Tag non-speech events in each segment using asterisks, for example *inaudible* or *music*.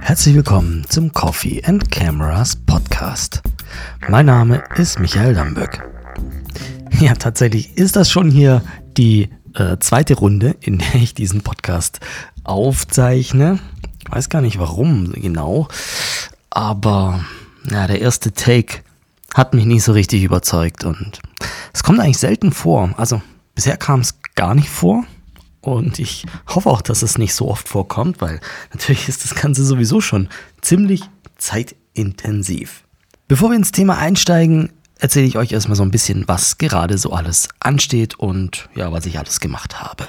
Herzlich willkommen zum Coffee and Cameras Podcast. Mein Name ist Michael Damböck. Ja, tatsächlich ist das schon hier die äh, zweite Runde, in der ich diesen Podcast aufzeichne. Ich weiß gar nicht warum genau, aber ja, der erste Take hat mich nicht so richtig überzeugt und es kommt eigentlich selten vor. Also bisher kam es gar nicht vor und ich hoffe auch, dass es nicht so oft vorkommt, weil natürlich ist das Ganze sowieso schon ziemlich zeitintensiv. Bevor wir ins Thema einsteigen, erzähle ich euch erstmal so ein bisschen, was gerade so alles ansteht und ja, was ich alles gemacht habe.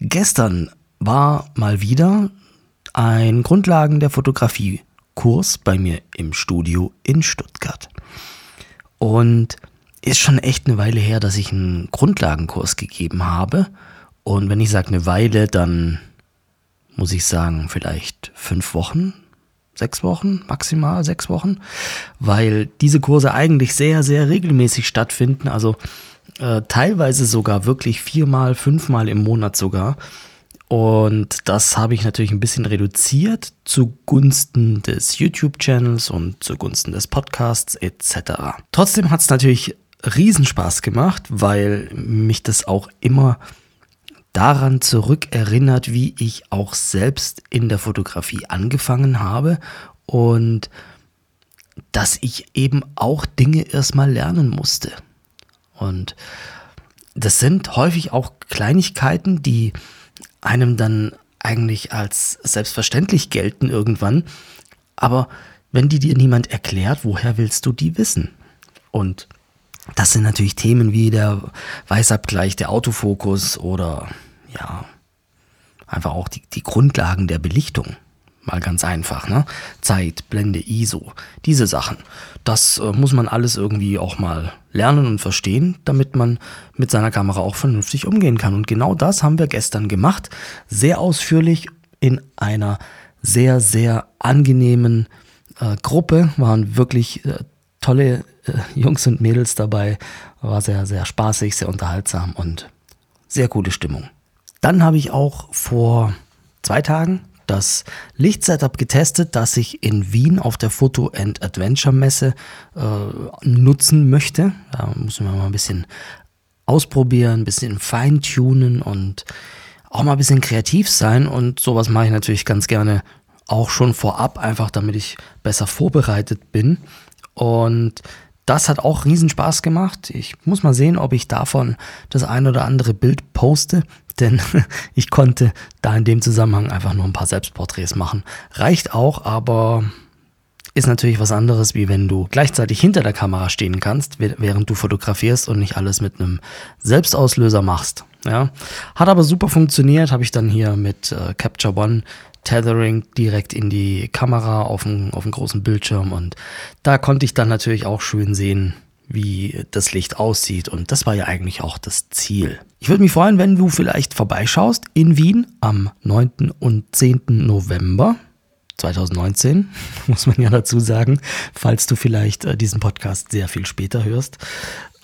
Gestern war mal wieder ein Grundlagen der Fotografie Kurs bei mir im Studio in Stuttgart. Und ist schon echt eine Weile her, dass ich einen Grundlagenkurs gegeben habe. Und wenn ich sage eine Weile, dann muss ich sagen, vielleicht fünf Wochen, sechs Wochen, maximal sechs Wochen, weil diese Kurse eigentlich sehr, sehr regelmäßig stattfinden. Also äh, teilweise sogar wirklich viermal, fünfmal im Monat sogar. Und das habe ich natürlich ein bisschen reduziert zugunsten des YouTube-Channels und zugunsten des Podcasts etc. Trotzdem hat es natürlich Riesenspaß gemacht, weil mich das auch immer daran zurückerinnert, wie ich auch selbst in der Fotografie angefangen habe und dass ich eben auch Dinge erstmal lernen musste. Und das sind häufig auch Kleinigkeiten, die einem dann eigentlich als selbstverständlich gelten irgendwann. Aber wenn die dir niemand erklärt, woher willst du die wissen? Und das sind natürlich Themen wie der Weißabgleich, der Autofokus oder ja, einfach auch die, die Grundlagen der Belichtung. Mal ganz einfach, ne? Zeit, Blende, ISO, diese Sachen. Das äh, muss man alles irgendwie auch mal lernen und verstehen, damit man mit seiner Kamera auch vernünftig umgehen kann. Und genau das haben wir gestern gemacht. Sehr ausführlich in einer sehr, sehr angenehmen äh, Gruppe. Waren wirklich äh, tolle äh, Jungs und Mädels dabei. War sehr, sehr spaßig, sehr unterhaltsam und sehr gute Stimmung. Dann habe ich auch vor zwei Tagen das Lichtsetup getestet, das ich in Wien auf der Photo and Adventure Messe äh, nutzen möchte. Da müssen wir mal ein bisschen ausprobieren, ein bisschen feintunen und auch mal ein bisschen kreativ sein. Und sowas mache ich natürlich ganz gerne auch schon vorab, einfach damit ich besser vorbereitet bin. Und das hat auch riesen Spaß gemacht. Ich muss mal sehen, ob ich davon das ein oder andere Bild poste *laughs* denn ich konnte da in dem Zusammenhang einfach nur ein paar Selbstporträts machen. Reicht auch, aber ist natürlich was anderes, wie wenn du gleichzeitig hinter der Kamera stehen kannst, während du fotografierst und nicht alles mit einem Selbstauslöser machst. Ja, hat aber super funktioniert, habe ich dann hier mit äh, Capture One Tethering direkt in die Kamera auf dem, auf dem großen Bildschirm und da konnte ich dann natürlich auch schön sehen, wie das Licht aussieht. Und das war ja eigentlich auch das Ziel. Ich würde mich freuen, wenn du vielleicht vorbeischaust in Wien am 9. und 10. November. 2019, *laughs* muss man ja dazu sagen, falls du vielleicht äh, diesen Podcast sehr viel später hörst,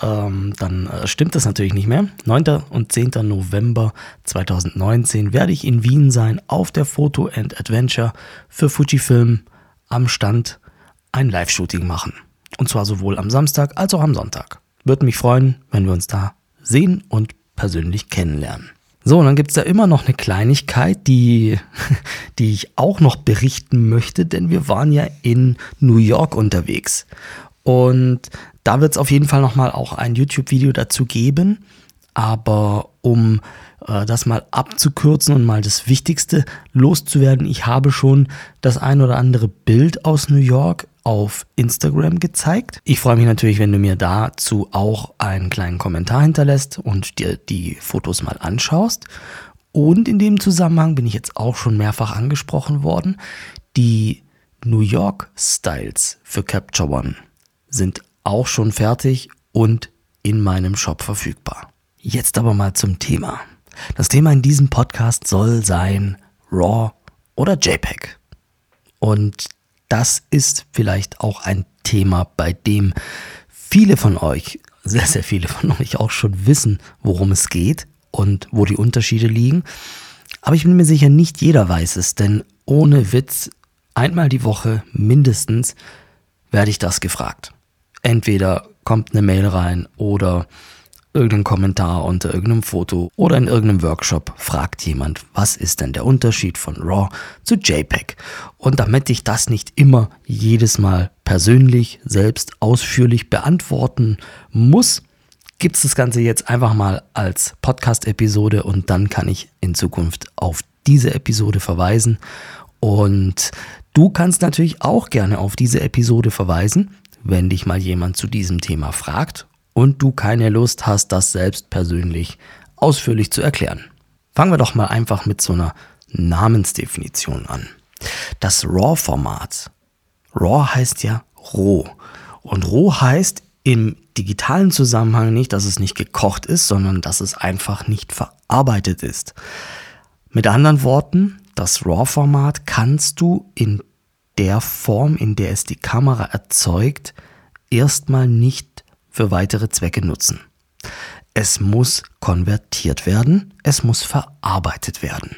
ähm, dann äh, stimmt das natürlich nicht mehr. 9. und 10. November 2019 werde ich in Wien sein auf der Photo and Adventure für Fujifilm am Stand ein Live-Shooting machen. Und zwar sowohl am Samstag als auch am Sonntag. Würde mich freuen, wenn wir uns da sehen und persönlich kennenlernen. So, und dann gibt es da immer noch eine Kleinigkeit, die, *laughs* die ich auch noch berichten möchte, denn wir waren ja in New York unterwegs. Und da wird es auf jeden Fall nochmal auch ein YouTube-Video dazu geben. Aber um äh, das mal abzukürzen und mal das Wichtigste loszuwerden, ich habe schon das ein oder andere Bild aus New York auf Instagram gezeigt. Ich freue mich natürlich, wenn du mir dazu auch einen kleinen Kommentar hinterlässt und dir die Fotos mal anschaust. Und in dem Zusammenhang bin ich jetzt auch schon mehrfach angesprochen worden. Die New York Styles für Capture One sind auch schon fertig und in meinem Shop verfügbar. Jetzt aber mal zum Thema. Das Thema in diesem Podcast soll sein RAW oder JPEG. Und das ist vielleicht auch ein Thema, bei dem viele von euch, sehr, sehr viele von *laughs* euch auch schon wissen, worum es geht und wo die Unterschiede liegen. Aber ich bin mir sicher, nicht jeder weiß es, denn ohne Witz, einmal die Woche mindestens werde ich das gefragt. Entweder kommt eine Mail rein oder irgendein Kommentar unter irgendeinem Foto oder in irgendeinem Workshop fragt jemand, was ist denn der Unterschied von RAW zu JPEG? Und damit ich das nicht immer jedes Mal persönlich selbst ausführlich beantworten muss, gibt es das Ganze jetzt einfach mal als Podcast-Episode und dann kann ich in Zukunft auf diese Episode verweisen. Und du kannst natürlich auch gerne auf diese Episode verweisen, wenn dich mal jemand zu diesem Thema fragt und du keine Lust hast, das selbst persönlich ausführlich zu erklären. Fangen wir doch mal einfach mit so einer Namensdefinition an. Das RAW-Format. RAW heißt ja roh. Und roh heißt im digitalen Zusammenhang nicht, dass es nicht gekocht ist, sondern dass es einfach nicht verarbeitet ist. Mit anderen Worten, das RAW-Format kannst du in der Form, in der es die Kamera erzeugt, erstmal nicht für weitere Zwecke nutzen. Es muss konvertiert werden, es muss verarbeitet werden.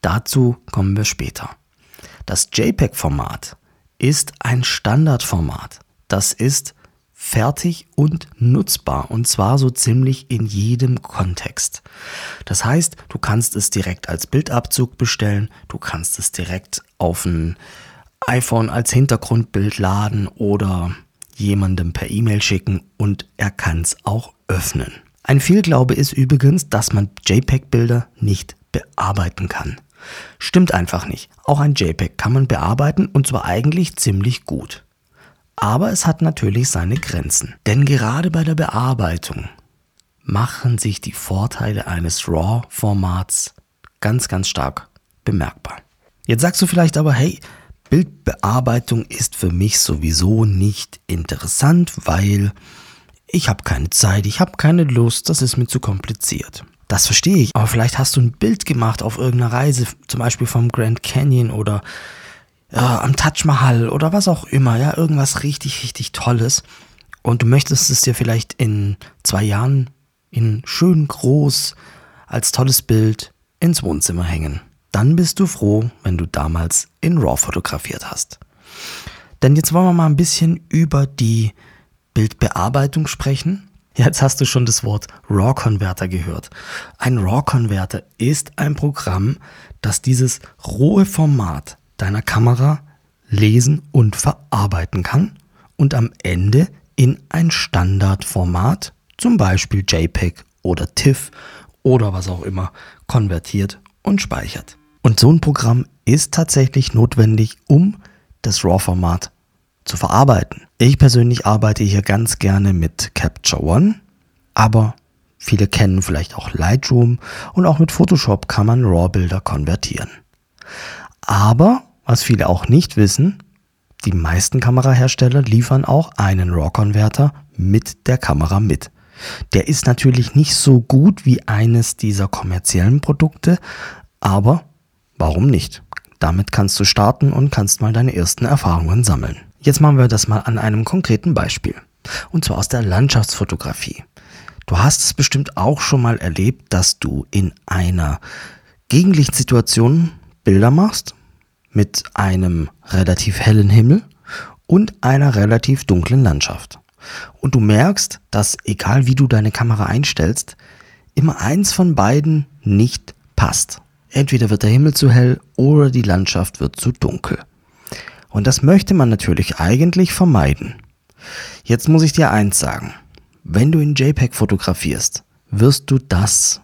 Dazu kommen wir später. Das JPEG-Format ist ein Standardformat. Das ist fertig und nutzbar und zwar so ziemlich in jedem Kontext. Das heißt, du kannst es direkt als Bildabzug bestellen, du kannst es direkt auf ein iPhone als Hintergrundbild laden oder jemandem per E-Mail schicken und er kann es auch öffnen. Ein Fehlglaube ist übrigens, dass man JPEG-Bilder nicht bearbeiten kann. Stimmt einfach nicht. Auch ein JPEG kann man bearbeiten und zwar eigentlich ziemlich gut. Aber es hat natürlich seine Grenzen. Denn gerade bei der Bearbeitung machen sich die Vorteile eines RAW-Formats ganz, ganz stark bemerkbar. Jetzt sagst du vielleicht aber, hey, Bildbearbeitung ist für mich sowieso nicht interessant, weil ich habe keine Zeit, ich habe keine Lust, das ist mir zu kompliziert. Das verstehe ich, aber vielleicht hast du ein Bild gemacht auf irgendeiner Reise, zum Beispiel vom Grand Canyon oder äh, am Taj Mahal oder was auch immer, ja, irgendwas richtig, richtig Tolles. Und du möchtest es dir vielleicht in zwei Jahren in schön groß als tolles Bild ins Wohnzimmer hängen dann bist du froh, wenn du damals in RAW fotografiert hast. Denn jetzt wollen wir mal ein bisschen über die Bildbearbeitung sprechen. Jetzt hast du schon das Wort RAW-Converter gehört. Ein RAW-Converter ist ein Programm, das dieses rohe Format deiner Kamera lesen und verarbeiten kann und am Ende in ein Standardformat, zum Beispiel JPEG oder TIFF oder was auch immer, konvertiert und speichert. Und so ein Programm ist tatsächlich notwendig, um das RAW-Format zu verarbeiten. Ich persönlich arbeite hier ganz gerne mit Capture One, aber viele kennen vielleicht auch Lightroom und auch mit Photoshop kann man RAW-Bilder konvertieren. Aber, was viele auch nicht wissen, die meisten Kamerahersteller liefern auch einen RAW-Converter mit der Kamera mit. Der ist natürlich nicht so gut wie eines dieser kommerziellen Produkte, aber Warum nicht? Damit kannst du starten und kannst mal deine ersten Erfahrungen sammeln. Jetzt machen wir das mal an einem konkreten Beispiel. Und zwar aus der Landschaftsfotografie. Du hast es bestimmt auch schon mal erlebt, dass du in einer Gegenlichtsituation Bilder machst mit einem relativ hellen Himmel und einer relativ dunklen Landschaft. Und du merkst, dass egal wie du deine Kamera einstellst, immer eins von beiden nicht passt. Entweder wird der Himmel zu hell oder die Landschaft wird zu dunkel. Und das möchte man natürlich eigentlich vermeiden. Jetzt muss ich dir eins sagen. Wenn du in JPEG fotografierst, wirst du das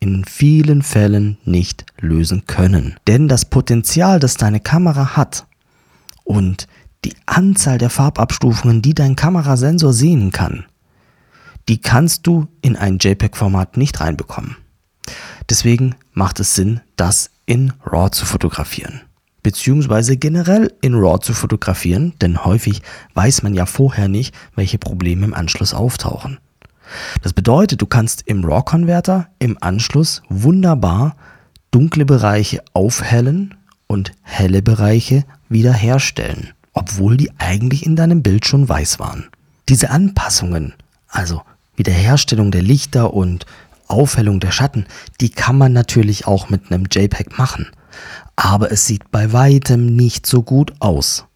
in vielen Fällen nicht lösen können. Denn das Potenzial, das deine Kamera hat und die Anzahl der Farbabstufungen, die dein Kamerasensor sehen kann, die kannst du in ein JPEG-Format nicht reinbekommen. Deswegen macht es Sinn, das in RAW zu fotografieren. Beziehungsweise generell in RAW zu fotografieren, denn häufig weiß man ja vorher nicht, welche Probleme im Anschluss auftauchen. Das bedeutet, du kannst im RAW-Converter im Anschluss wunderbar dunkle Bereiche aufhellen und helle Bereiche wiederherstellen, obwohl die eigentlich in deinem Bild schon weiß waren. Diese Anpassungen, also Wiederherstellung der Lichter und Aufhellung der Schatten, die kann man natürlich auch mit einem JPEG machen. Aber es sieht bei weitem nicht so gut aus.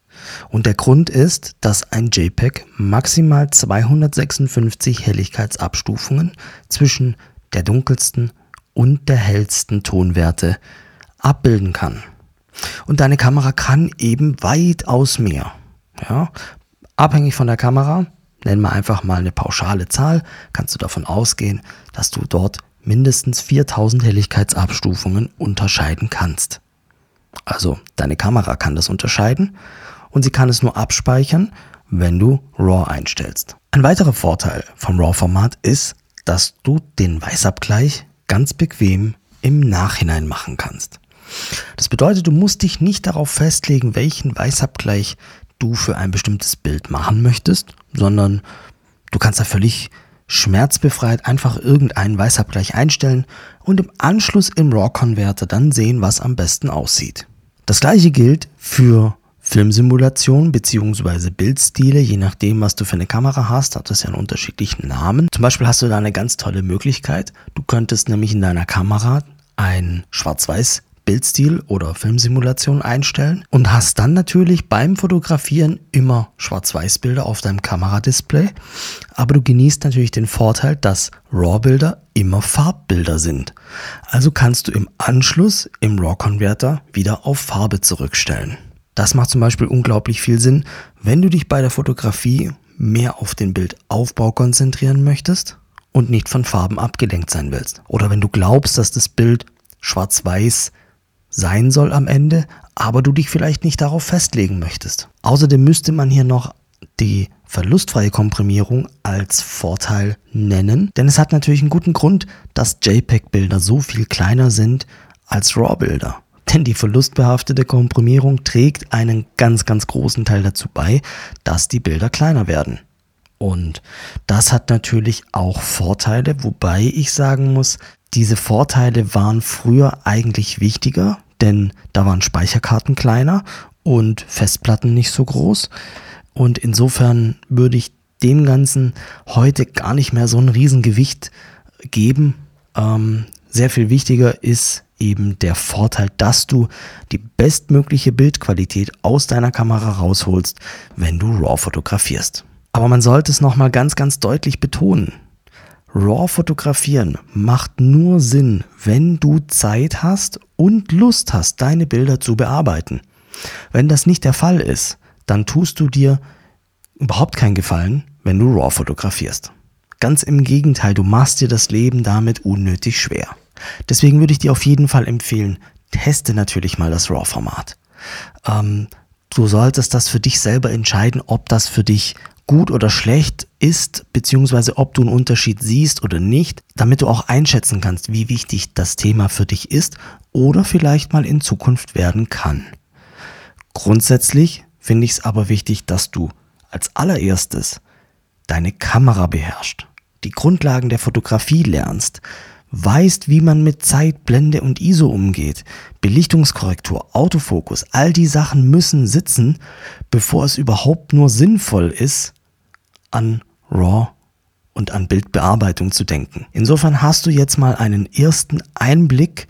Und der Grund ist, dass ein JPEG maximal 256 Helligkeitsabstufungen zwischen der dunkelsten und der hellsten Tonwerte abbilden kann. Und deine Kamera kann eben weitaus mehr. Ja, abhängig von der Kamera, nennen wir einfach mal eine pauschale Zahl, kannst du davon ausgehen, dass du dort mindestens 4000 Helligkeitsabstufungen unterscheiden kannst. Also deine Kamera kann das unterscheiden und sie kann es nur abspeichern, wenn du RAW einstellst. Ein weiterer Vorteil vom RAW-Format ist, dass du den Weißabgleich ganz bequem im Nachhinein machen kannst. Das bedeutet, du musst dich nicht darauf festlegen, welchen Weißabgleich du für ein bestimmtes Bild machen möchtest, sondern du kannst da völlig schmerzbefreit einfach irgendeinen Weißabgleich einstellen und im Anschluss im RAW-Converter dann sehen, was am besten aussieht. Das gleiche gilt für Filmsimulation bzw. Bildstile, je nachdem, was du für eine Kamera hast, hat das ja einen unterschiedlichen Namen. Zum Beispiel hast du da eine ganz tolle Möglichkeit. Du könntest nämlich in deiner Kamera ein Schwarz-Weiß Bildstil oder Filmsimulation einstellen und hast dann natürlich beim Fotografieren immer Schwarz-Weiß-Bilder auf deinem Kameradisplay. Aber du genießt natürlich den Vorteil, dass RAW-Bilder immer Farbbilder sind. Also kannst du im Anschluss im RAW-Converter wieder auf Farbe zurückstellen. Das macht zum Beispiel unglaublich viel Sinn, wenn du dich bei der Fotografie mehr auf den Bildaufbau konzentrieren möchtest und nicht von Farben abgelenkt sein willst. Oder wenn du glaubst, dass das Bild schwarz-weiß sein soll am Ende, aber du dich vielleicht nicht darauf festlegen möchtest. Außerdem müsste man hier noch die verlustfreie Komprimierung als Vorteil nennen, denn es hat natürlich einen guten Grund, dass JPEG-Bilder so viel kleiner sind als RAW-Bilder. *laughs* Denn die verlustbehaftete Komprimierung trägt einen ganz, ganz großen Teil dazu bei, dass die Bilder kleiner werden. Und das hat natürlich auch Vorteile, wobei ich sagen muss, diese Vorteile waren früher eigentlich wichtiger, denn da waren Speicherkarten kleiner und Festplatten nicht so groß. Und insofern würde ich dem Ganzen heute gar nicht mehr so ein Riesengewicht geben. Ähm, sehr viel wichtiger ist eben der Vorteil, dass du die bestmögliche Bildqualität aus deiner Kamera rausholst, wenn du RAW fotografierst. Aber man sollte es nochmal ganz, ganz deutlich betonen. RAW fotografieren macht nur Sinn, wenn du Zeit hast und Lust hast, deine Bilder zu bearbeiten. Wenn das nicht der Fall ist, dann tust du dir überhaupt keinen Gefallen, wenn du RAW fotografierst. Ganz im Gegenteil, du machst dir das Leben damit unnötig schwer. Deswegen würde ich dir auf jeden Fall empfehlen, teste natürlich mal das RAW-Format. Ähm, du solltest das für dich selber entscheiden, ob das für dich gut oder schlecht ist, beziehungsweise ob du einen Unterschied siehst oder nicht, damit du auch einschätzen kannst, wie wichtig das Thema für dich ist oder vielleicht mal in Zukunft werden kann. Grundsätzlich finde ich es aber wichtig, dass du als allererstes deine Kamera beherrschst, die Grundlagen der Fotografie lernst, weißt, wie man mit Zeit, Blende und ISO umgeht, Belichtungskorrektur, Autofokus, all die Sachen müssen sitzen, bevor es überhaupt nur sinnvoll ist, an RAW und an Bildbearbeitung zu denken. Insofern hast du jetzt mal einen ersten Einblick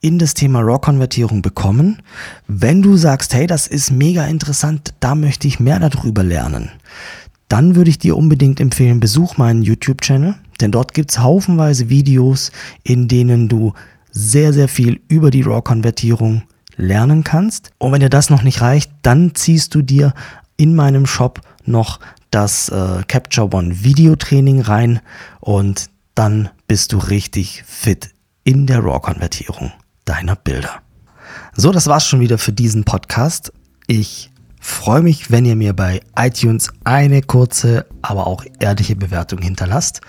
in das Thema RAW-Konvertierung bekommen. Wenn du sagst, hey, das ist mega interessant, da möchte ich mehr darüber lernen, dann würde ich dir unbedingt empfehlen, besuch meinen YouTube-Channel, denn dort gibt's haufenweise Videos, in denen du sehr, sehr viel über die RAW-Konvertierung lernen kannst. Und wenn dir das noch nicht reicht, dann ziehst du dir in meinem Shop noch das äh, Capture One Videotraining rein und dann bist du richtig fit in der RAW-Konvertierung deiner Bilder. So, das war's schon wieder für diesen Podcast. Ich freue mich, wenn ihr mir bei iTunes eine kurze, aber auch ehrliche Bewertung hinterlasst.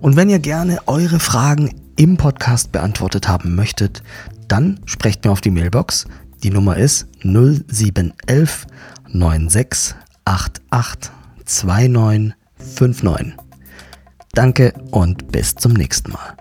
Und wenn ihr gerne eure Fragen im Podcast beantwortet haben möchtet, dann sprecht mir auf die Mailbox. Die Nummer ist 0711 96 88 2959. Danke und bis zum nächsten Mal.